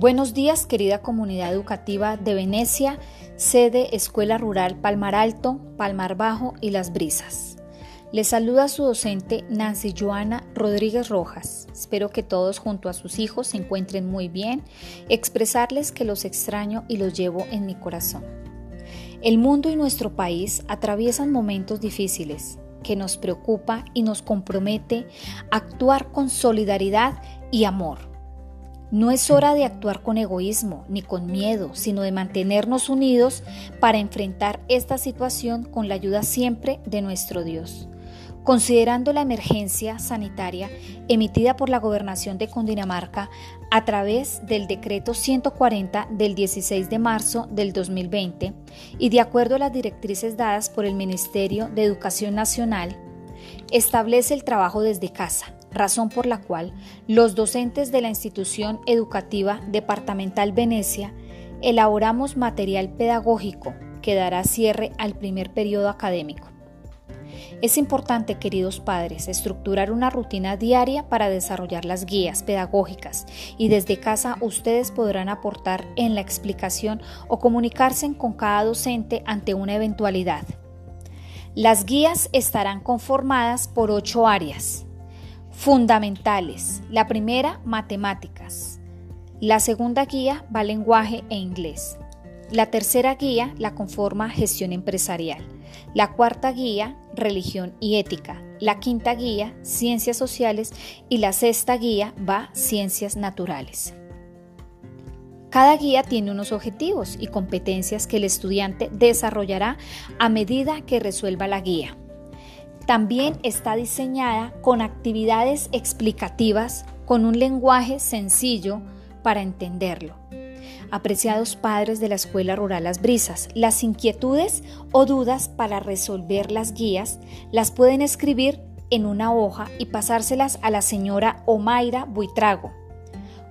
Buenos días, querida comunidad educativa de Venecia, sede Escuela Rural Palmar Alto, Palmar Bajo y Las Brisas. Les saluda su docente Nancy Joana Rodríguez Rojas. Espero que todos junto a sus hijos se encuentren muy bien, expresarles que los extraño y los llevo en mi corazón. El mundo y nuestro país atraviesan momentos difíciles que nos preocupa y nos compromete a actuar con solidaridad y amor no es hora de actuar con egoísmo ni con miedo, sino de mantenernos unidos para enfrentar esta situación con la ayuda siempre de nuestro Dios. Considerando la emergencia sanitaria emitida por la gobernación de Cundinamarca a través del decreto 140 del 16 de marzo del 2020 y de acuerdo a las directrices dadas por el Ministerio de Educación Nacional, establece el trabajo desde casa razón por la cual los docentes de la institución educativa departamental Venecia elaboramos material pedagógico que dará cierre al primer periodo académico. Es importante, queridos padres, estructurar una rutina diaria para desarrollar las guías pedagógicas y desde casa ustedes podrán aportar en la explicación o comunicarse con cada docente ante una eventualidad. Las guías estarán conformadas por ocho áreas. Fundamentales. La primera, matemáticas. La segunda guía va lenguaje e inglés. La tercera guía la conforma gestión empresarial. La cuarta guía, religión y ética. La quinta guía, ciencias sociales. Y la sexta guía va ciencias naturales. Cada guía tiene unos objetivos y competencias que el estudiante desarrollará a medida que resuelva la guía. También está diseñada con actividades explicativas con un lenguaje sencillo para entenderlo. Apreciados padres de la Escuela Rural Las Brisas, las inquietudes o dudas para resolver las guías las pueden escribir en una hoja y pasárselas a la señora Omaira Buitrago,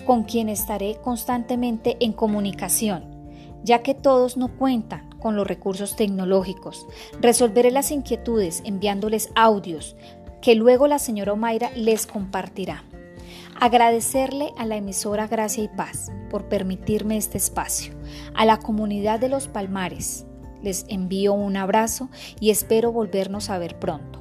con quien estaré constantemente en comunicación, ya que todos no cuentan con los recursos tecnológicos. Resolveré las inquietudes enviándoles audios que luego la señora Omaira les compartirá. Agradecerle a la emisora Gracia y Paz por permitirme este espacio. A la comunidad de los Palmares les envío un abrazo y espero volvernos a ver pronto.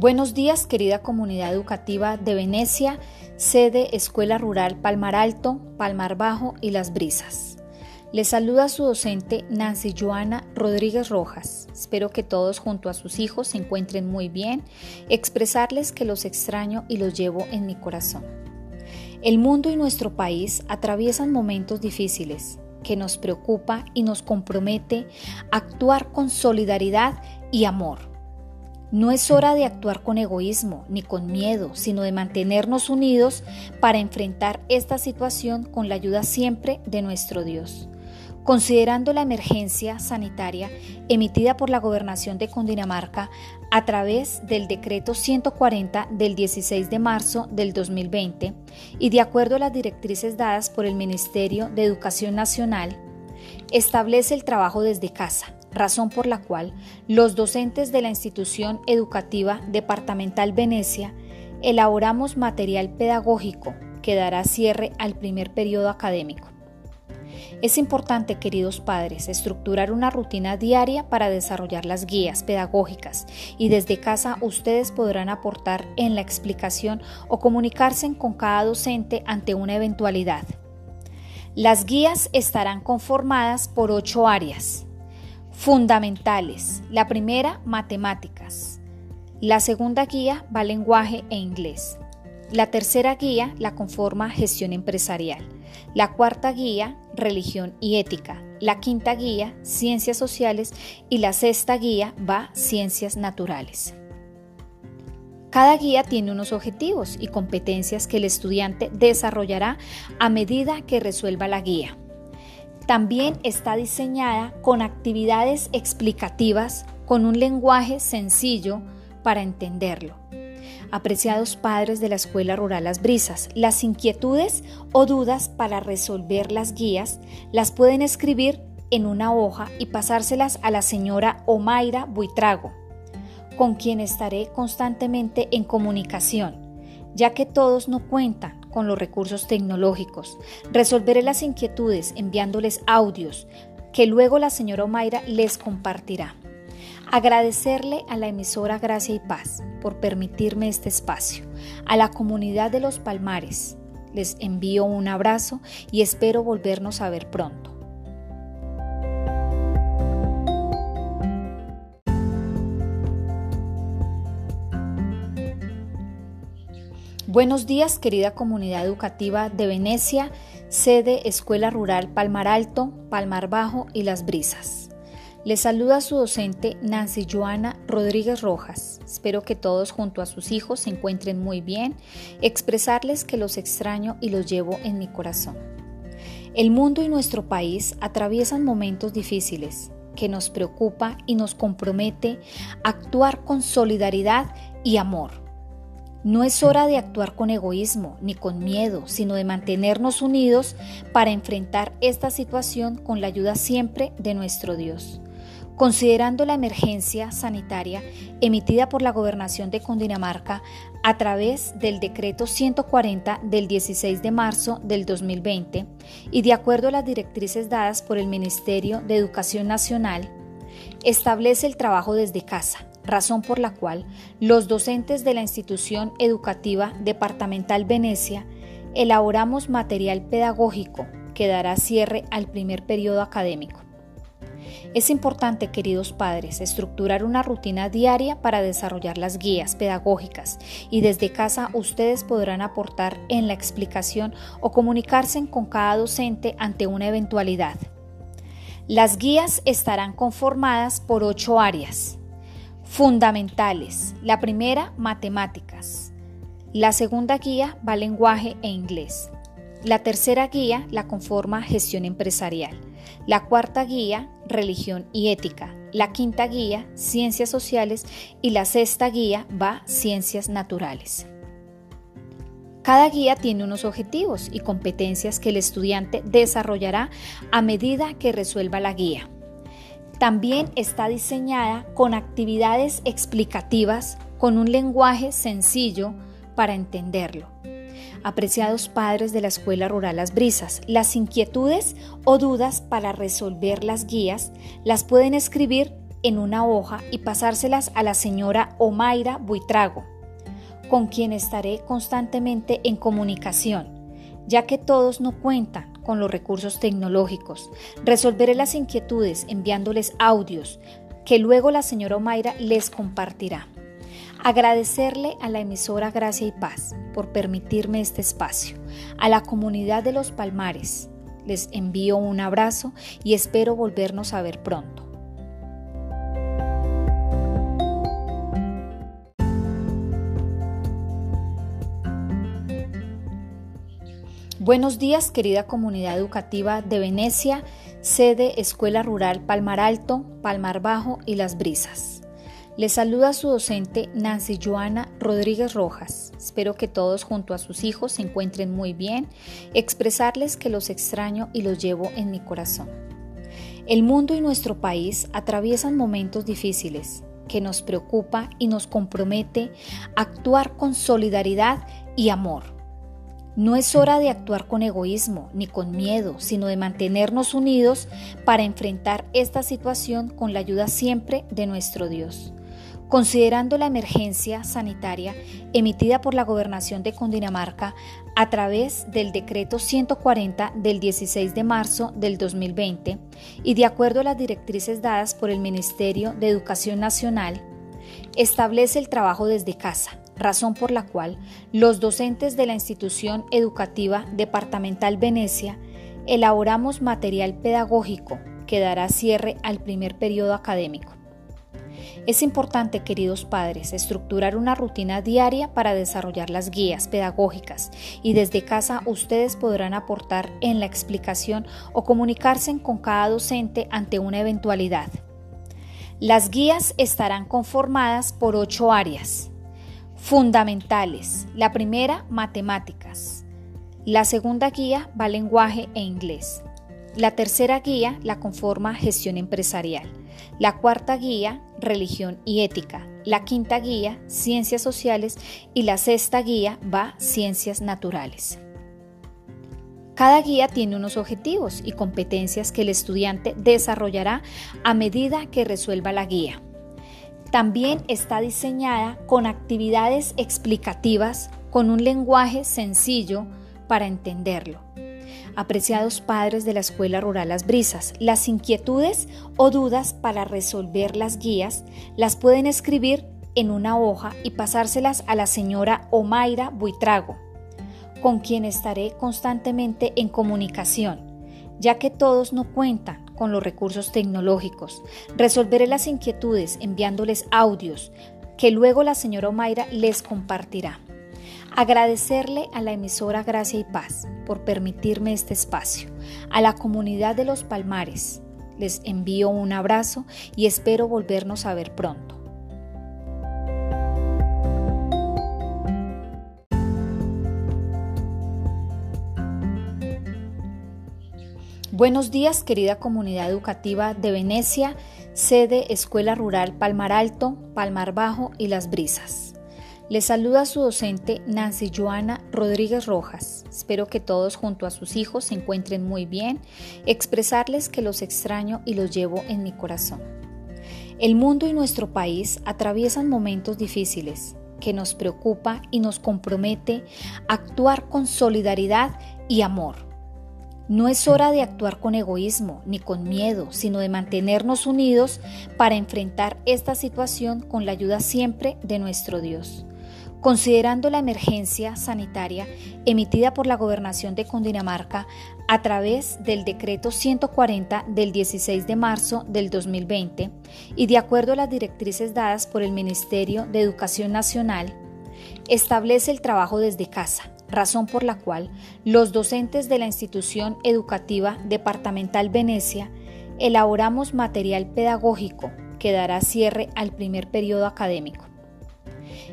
Buenos días, querida comunidad educativa de Venecia, sede Escuela Rural Palmar Alto, Palmar Bajo y Las Brisas. Les saluda su docente Nancy Joana Rodríguez Rojas. Espero que todos junto a sus hijos se encuentren muy bien, expresarles que los extraño y los llevo en mi corazón. El mundo y nuestro país atraviesan momentos difíciles que nos preocupa y nos compromete a actuar con solidaridad y amor no es hora de actuar con egoísmo ni con miedo, sino de mantenernos unidos para enfrentar esta situación con la ayuda siempre de nuestro Dios. Considerando la emergencia sanitaria emitida por la gobernación de Cundinamarca a través del decreto 140 del 16 de marzo del 2020 y de acuerdo a las directrices dadas por el Ministerio de Educación Nacional, establece el trabajo desde casa razón por la cual los docentes de la institución educativa departamental Venecia elaboramos material pedagógico que dará cierre al primer periodo académico. Es importante, queridos padres, estructurar una rutina diaria para desarrollar las guías pedagógicas y desde casa ustedes podrán aportar en la explicación o comunicarse con cada docente ante una eventualidad. Las guías estarán conformadas por ocho áreas. Fundamentales. La primera, matemáticas. La segunda guía va lenguaje e inglés. La tercera guía la conforma gestión empresarial. La cuarta guía, religión y ética. La quinta guía, ciencias sociales. Y la sexta guía va ciencias naturales. Cada guía tiene unos objetivos y competencias que el estudiante desarrollará a medida que resuelva la guía. También está diseñada con actividades explicativas con un lenguaje sencillo para entenderlo. Apreciados padres de la Escuela Rural Las Brisas, las inquietudes o dudas para resolver las guías las pueden escribir en una hoja y pasárselas a la señora Omaira Buitrago, con quien estaré constantemente en comunicación, ya que todos no cuentan con los recursos tecnológicos. Resolveré las inquietudes enviándoles audios que luego la señora Omaira les compartirá. Agradecerle a la emisora Gracia y Paz por permitirme este espacio, a la comunidad de los Palmares. Les envío un abrazo y espero volvernos a ver pronto. Buenos días, querida comunidad educativa de Venecia, sede Escuela Rural Palmar Alto, Palmar Bajo y Las Brisas. Les saluda su docente Nancy Joana Rodríguez Rojas. Espero que todos junto a sus hijos se encuentren muy bien, expresarles que los extraño y los llevo en mi corazón. El mundo y nuestro país atraviesan momentos difíciles que nos preocupa y nos compromete a actuar con solidaridad y amor no es hora de actuar con egoísmo ni con miedo, sino de mantenernos unidos para enfrentar esta situación con la ayuda siempre de nuestro Dios. Considerando la emergencia sanitaria emitida por la gobernación de Cundinamarca a través del decreto 140 del 16 de marzo del 2020 y de acuerdo a las directrices dadas por el Ministerio de Educación Nacional, establece el trabajo desde casa razón por la cual los docentes de la institución educativa departamental Venecia elaboramos material pedagógico que dará cierre al primer periodo académico. Es importante, queridos padres, estructurar una rutina diaria para desarrollar las guías pedagógicas y desde casa ustedes podrán aportar en la explicación o comunicarse con cada docente ante una eventualidad. Las guías estarán conformadas por ocho áreas. Fundamentales. La primera, matemáticas. La segunda guía va lenguaje e inglés. La tercera guía la conforma gestión empresarial. La cuarta guía, religión y ética. La quinta guía, ciencias sociales. Y la sexta guía va ciencias naturales. Cada guía tiene unos objetivos y competencias que el estudiante desarrollará a medida que resuelva la guía. También está diseñada con actividades explicativas con un lenguaje sencillo para entenderlo. Apreciados padres de la Escuela Rural Las Brisas, las inquietudes o dudas para resolver las guías las pueden escribir en una hoja y pasárselas a la señora Omaira Buitrago, con quien estaré constantemente en comunicación, ya que todos no cuentan con los recursos tecnológicos. Resolveré las inquietudes enviándoles audios que luego la señora Omaira les compartirá. Agradecerle a la emisora Gracia y Paz por permitirme este espacio, a la comunidad de los Palmares. Les envío un abrazo y espero volvernos a ver pronto. Buenos días, querida comunidad educativa de Venecia, sede Escuela Rural Palmar Alto, Palmar Bajo y Las Brisas. Les saluda su docente Nancy Joana Rodríguez Rojas. Espero que todos junto a sus hijos se encuentren muy bien, expresarles que los extraño y los llevo en mi corazón. El mundo y nuestro país atraviesan momentos difíciles que nos preocupa y nos compromete a actuar con solidaridad y amor no es hora de actuar con egoísmo ni con miedo, sino de mantenernos unidos para enfrentar esta situación con la ayuda siempre de nuestro Dios. Considerando la emergencia sanitaria emitida por la gobernación de Cundinamarca a través del decreto 140 del 16 de marzo del 2020 y de acuerdo a las directrices dadas por el Ministerio de Educación Nacional, establece el trabajo desde casa, razón por la cual los docentes de la institución educativa departamental Venecia elaboramos material pedagógico que dará cierre al primer periodo académico. Es importante, queridos padres, estructurar una rutina diaria para desarrollar las guías pedagógicas y desde casa ustedes podrán aportar en la explicación o comunicarse con cada docente ante una eventualidad. Las guías estarán conformadas por ocho áreas. Fundamentales. La primera, matemáticas. La segunda guía va lenguaje e inglés. La tercera guía la conforma gestión empresarial. La cuarta guía, religión y ética. La quinta guía, ciencias sociales. Y la sexta guía va ciencias naturales. Cada guía tiene unos objetivos y competencias que el estudiante desarrollará a medida que resuelva la guía. También está diseñada con actividades explicativas con un lenguaje sencillo para entenderlo. Apreciados padres de la Escuela Rural Las Brisas, las inquietudes o dudas para resolver las guías las pueden escribir en una hoja y pasárselas a la señora Omaira Buitrago con quien estaré constantemente en comunicación, ya que todos no cuentan con los recursos tecnológicos. Resolveré las inquietudes enviándoles audios que luego la señora Omaira les compartirá. Agradecerle a la emisora Gracia y Paz por permitirme este espacio, a la comunidad de los Palmares. Les envío un abrazo y espero volvernos a ver pronto. Buenos días, querida comunidad educativa de Venecia, sede Escuela Rural Palmar Alto, Palmar Bajo y Las Brisas. Les saluda su docente Nancy Joana Rodríguez Rojas. Espero que todos junto a sus hijos se encuentren muy bien, expresarles que los extraño y los llevo en mi corazón. El mundo y nuestro país atraviesan momentos difíciles que nos preocupa y nos compromete a actuar con solidaridad y amor no es hora de actuar con egoísmo ni con miedo, sino de mantenernos unidos para enfrentar esta situación con la ayuda siempre de nuestro Dios. Considerando la emergencia sanitaria emitida por la gobernación de Cundinamarca a través del decreto 140 del 16 de marzo del 2020 y de acuerdo a las directrices dadas por el Ministerio de Educación Nacional, establece el trabajo desde casa, razón por la cual los docentes de la institución educativa departamental Venecia elaboramos material pedagógico que dará cierre al primer periodo académico.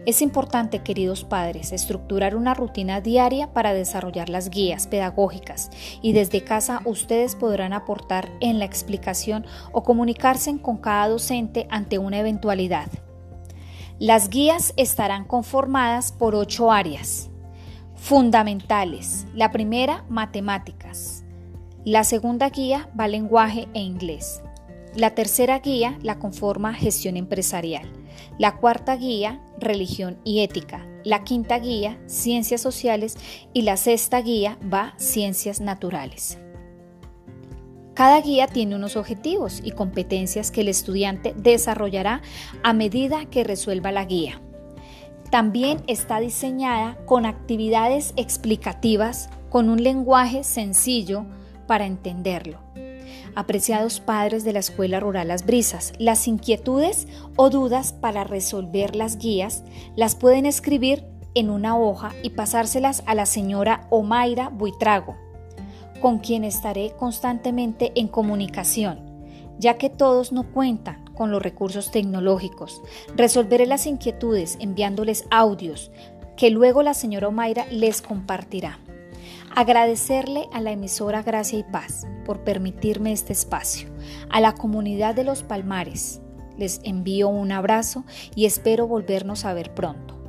Es importante, queridos padres, estructurar una rutina diaria para desarrollar las guías pedagógicas y desde casa ustedes podrán aportar en la explicación o comunicarse con cada docente ante una eventualidad. Las guías estarán conformadas por ocho áreas. Fundamentales. La primera, matemáticas. La segunda guía va lenguaje e inglés. La tercera guía la conforma gestión empresarial. La cuarta guía, religión y ética. La quinta guía, ciencias sociales. Y la sexta guía va ciencias naturales. Cada guía tiene unos objetivos y competencias que el estudiante desarrollará a medida que resuelva la guía. También está diseñada con actividades explicativas con un lenguaje sencillo para entenderlo. Apreciados padres de la Escuela Rural Las Brisas, las inquietudes o dudas para resolver las guías las pueden escribir en una hoja y pasárselas a la señora Omaira Buitrago con quien estaré constantemente en comunicación, ya que todos no cuentan con los recursos tecnológicos. Resolveré las inquietudes enviándoles audios que luego la señora Omaira les compartirá. Agradecerle a la emisora Gracia y Paz por permitirme este espacio, a la comunidad de los Palmares. Les envío un abrazo y espero volvernos a ver pronto.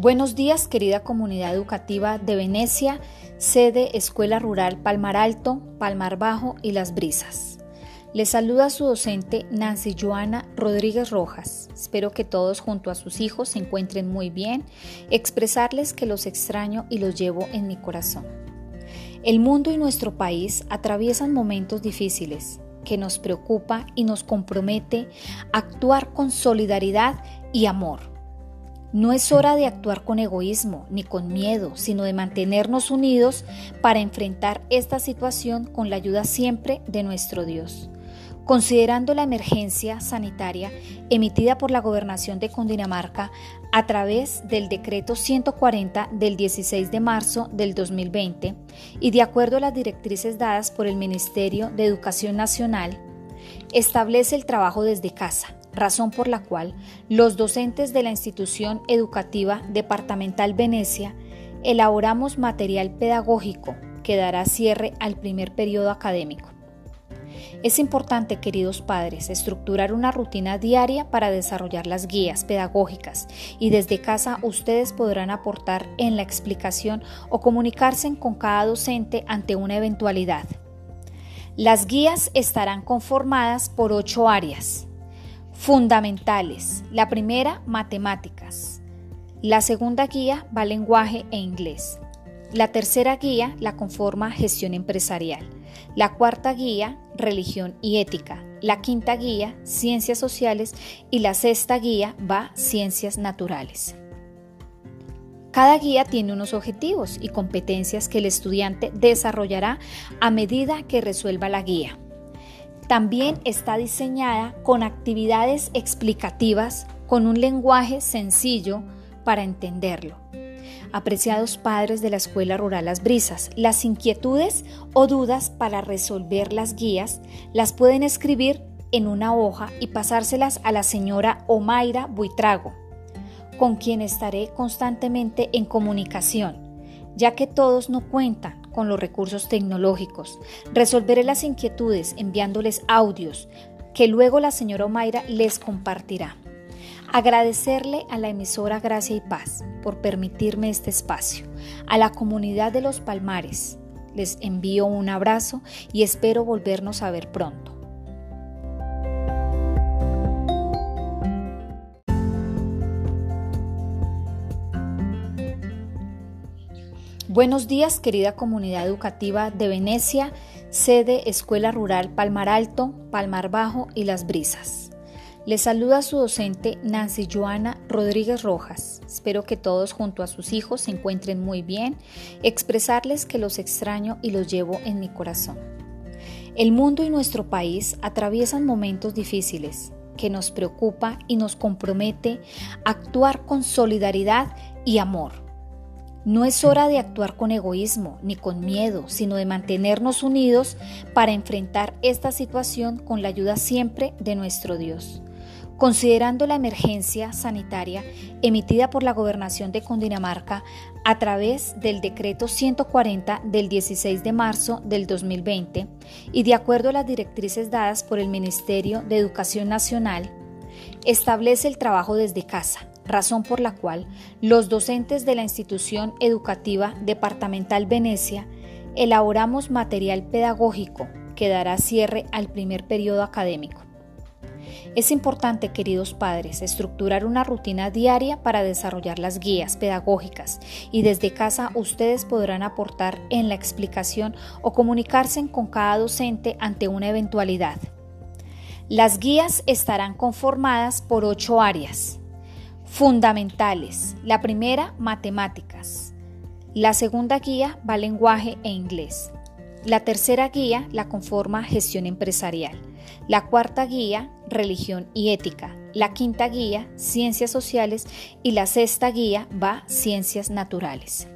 Buenos días, querida comunidad educativa de Venecia, sede Escuela Rural Palmar Alto, Palmar Bajo y Las Brisas. Les saluda su docente Nancy Joana Rodríguez Rojas. Espero que todos junto a sus hijos se encuentren muy bien, expresarles que los extraño y los llevo en mi corazón. El mundo y nuestro país atraviesan momentos difíciles que nos preocupa y nos compromete a actuar con solidaridad y amor no es hora de actuar con egoísmo ni con miedo, sino de mantenernos unidos para enfrentar esta situación con la ayuda siempre de nuestro Dios. Considerando la emergencia sanitaria emitida por la gobernación de Cundinamarca a través del decreto 140 del 16 de marzo del 2020 y de acuerdo a las directrices dadas por el Ministerio de Educación Nacional, establece el trabajo desde casa, razón por la cual los docentes de la institución educativa departamental Venecia elaboramos material pedagógico que dará cierre al primer periodo académico. Es importante, queridos padres, estructurar una rutina diaria para desarrollar las guías pedagógicas y desde casa ustedes podrán aportar en la explicación o comunicarse con cada docente ante una eventualidad. Las guías estarán conformadas por ocho áreas fundamentales. La primera, matemáticas. La segunda guía va lenguaje e inglés. La tercera guía la conforma gestión empresarial. La cuarta guía, religión y ética. La quinta guía, ciencias sociales. Y la sexta guía va ciencias naturales. Cada guía tiene unos objetivos y competencias que el estudiante desarrollará a medida que resuelva la guía. También está diseñada con actividades explicativas con un lenguaje sencillo para entenderlo. Apreciados padres de la Escuela Rural Las Brisas, las inquietudes o dudas para resolver las guías las pueden escribir en una hoja y pasárselas a la señora Omaira Buitrago, con quien estaré constantemente en comunicación, ya que todos no cuentan con los recursos tecnológicos. Resolveré las inquietudes enviándoles audios que luego la señora Omaira les compartirá. Agradecerle a la emisora Gracia y Paz por permitirme este espacio. A la comunidad de los Palmares les envío un abrazo y espero volvernos a ver pronto. Buenos días, querida comunidad educativa de Venecia, sede Escuela Rural Palmar Alto, Palmar Bajo y Las Brisas. Les saluda su docente Nancy Joana Rodríguez Rojas. Espero que todos junto a sus hijos se encuentren muy bien, expresarles que los extraño y los llevo en mi corazón. El mundo y nuestro país atraviesan momentos difíciles que nos preocupa y nos compromete a actuar con solidaridad y amor. No es hora de actuar con egoísmo ni con miedo, sino de mantenernos unidos para enfrentar esta situación con la ayuda siempre de nuestro Dios. Considerando la emergencia sanitaria emitida por la gobernación de Cundinamarca a través del decreto 140 del 16 de marzo del 2020 y de acuerdo a las directrices dadas por el Ministerio de Educación Nacional, establece el trabajo desde casa, razón por la cual los docentes de la institución educativa departamental Venecia elaboramos material pedagógico que dará cierre al primer periodo académico. Es importante, queridos padres, estructurar una rutina diaria para desarrollar las guías pedagógicas y desde casa ustedes podrán aportar en la explicación o comunicarse con cada docente ante una eventualidad. Las guías estarán conformadas por ocho áreas fundamentales. La primera, matemáticas. La segunda guía va lenguaje e inglés. La tercera guía la conforma gestión empresarial. La cuarta guía, religión y ética. La quinta guía, ciencias sociales. Y la sexta guía va ciencias naturales.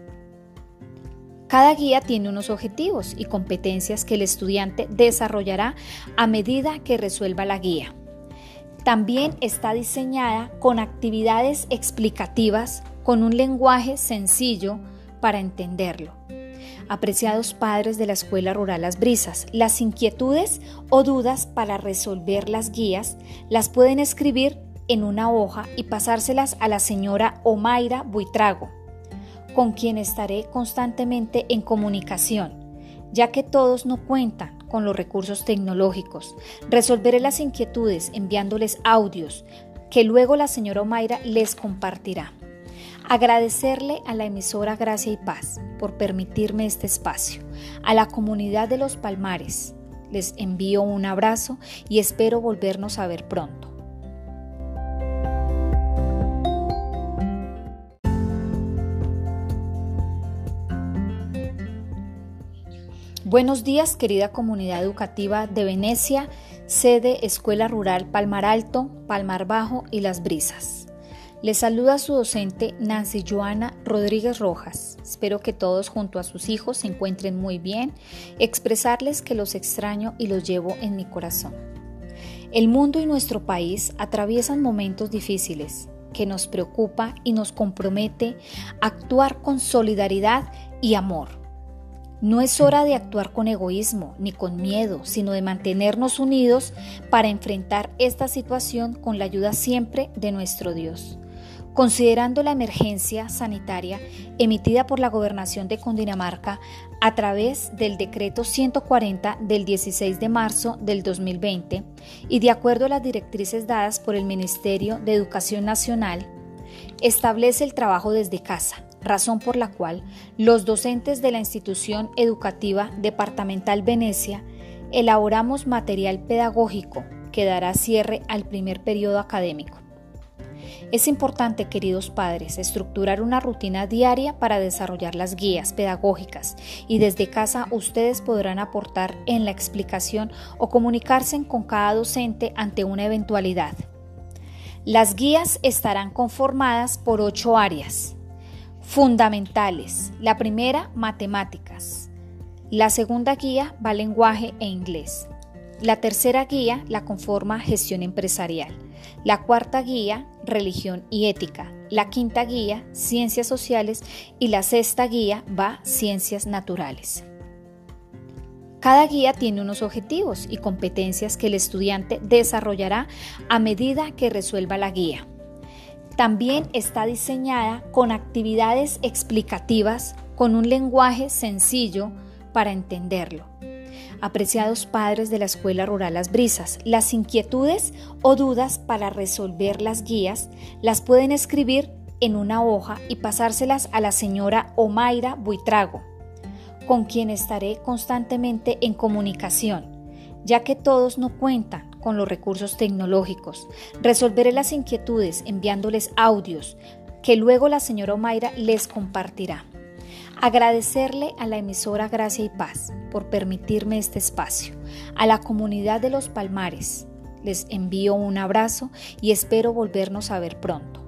Cada guía tiene unos objetivos y competencias que el estudiante desarrollará a medida que resuelva la guía. También está diseñada con actividades explicativas con un lenguaje sencillo para entenderlo apreciados padres de la Escuela Rural Las Brisas. Las inquietudes o dudas para resolver las guías las pueden escribir en una hoja y pasárselas a la señora Omaira Buitrago, con quien estaré constantemente en comunicación, ya que todos no cuentan con los recursos tecnológicos. Resolveré las inquietudes enviándoles audios que luego la señora Omaira les compartirá. Agradecerle a la emisora Gracia y Paz por permitirme este espacio. A la comunidad de los Palmares les envío un abrazo y espero volvernos a ver pronto. Buenos días querida comunidad educativa de Venecia, sede Escuela Rural Palmar Alto, Palmar Bajo y Las Brisas. Les saluda su docente Nancy Joana Rodríguez Rojas. Espero que todos junto a sus hijos se encuentren muy bien, expresarles que los extraño y los llevo en mi corazón. El mundo y nuestro país atraviesan momentos difíciles que nos preocupa y nos compromete a actuar con solidaridad y amor. No es hora de actuar con egoísmo ni con miedo, sino de mantenernos unidos para enfrentar esta situación con la ayuda siempre de nuestro Dios. Considerando la emergencia sanitaria emitida por la Gobernación de Cundinamarca a través del Decreto 140 del 16 de marzo del 2020 y de acuerdo a las directrices dadas por el Ministerio de Educación Nacional, establece el trabajo desde casa, razón por la cual los docentes de la institución educativa departamental Venecia elaboramos material pedagógico que dará cierre al primer periodo académico. Es importante, queridos padres, estructurar una rutina diaria para desarrollar las guías pedagógicas y desde casa ustedes podrán aportar en la explicación o comunicarse con cada docente ante una eventualidad. Las guías estarán conformadas por ocho áreas fundamentales. La primera, matemáticas. La segunda guía va lenguaje e inglés. La tercera guía la conforma gestión empresarial. La cuarta guía, religión y ética. La quinta guía, ciencias sociales. Y la sexta guía va ciencias naturales. Cada guía tiene unos objetivos y competencias que el estudiante desarrollará a medida que resuelva la guía. También está diseñada con actividades explicativas con un lenguaje sencillo para entenderlo. Apreciados padres de la Escuela Rural Las Brisas, las inquietudes o dudas para resolver las guías las pueden escribir en una hoja y pasárselas a la señora Omaira Buitrago, con quien estaré constantemente en comunicación, ya que todos no cuentan con los recursos tecnológicos. Resolveré las inquietudes enviándoles audios que luego la señora Omaira les compartirá. Agradecerle a la emisora Gracia y Paz por permitirme este espacio, a la comunidad de los Palmares. Les envío un abrazo y espero volvernos a ver pronto.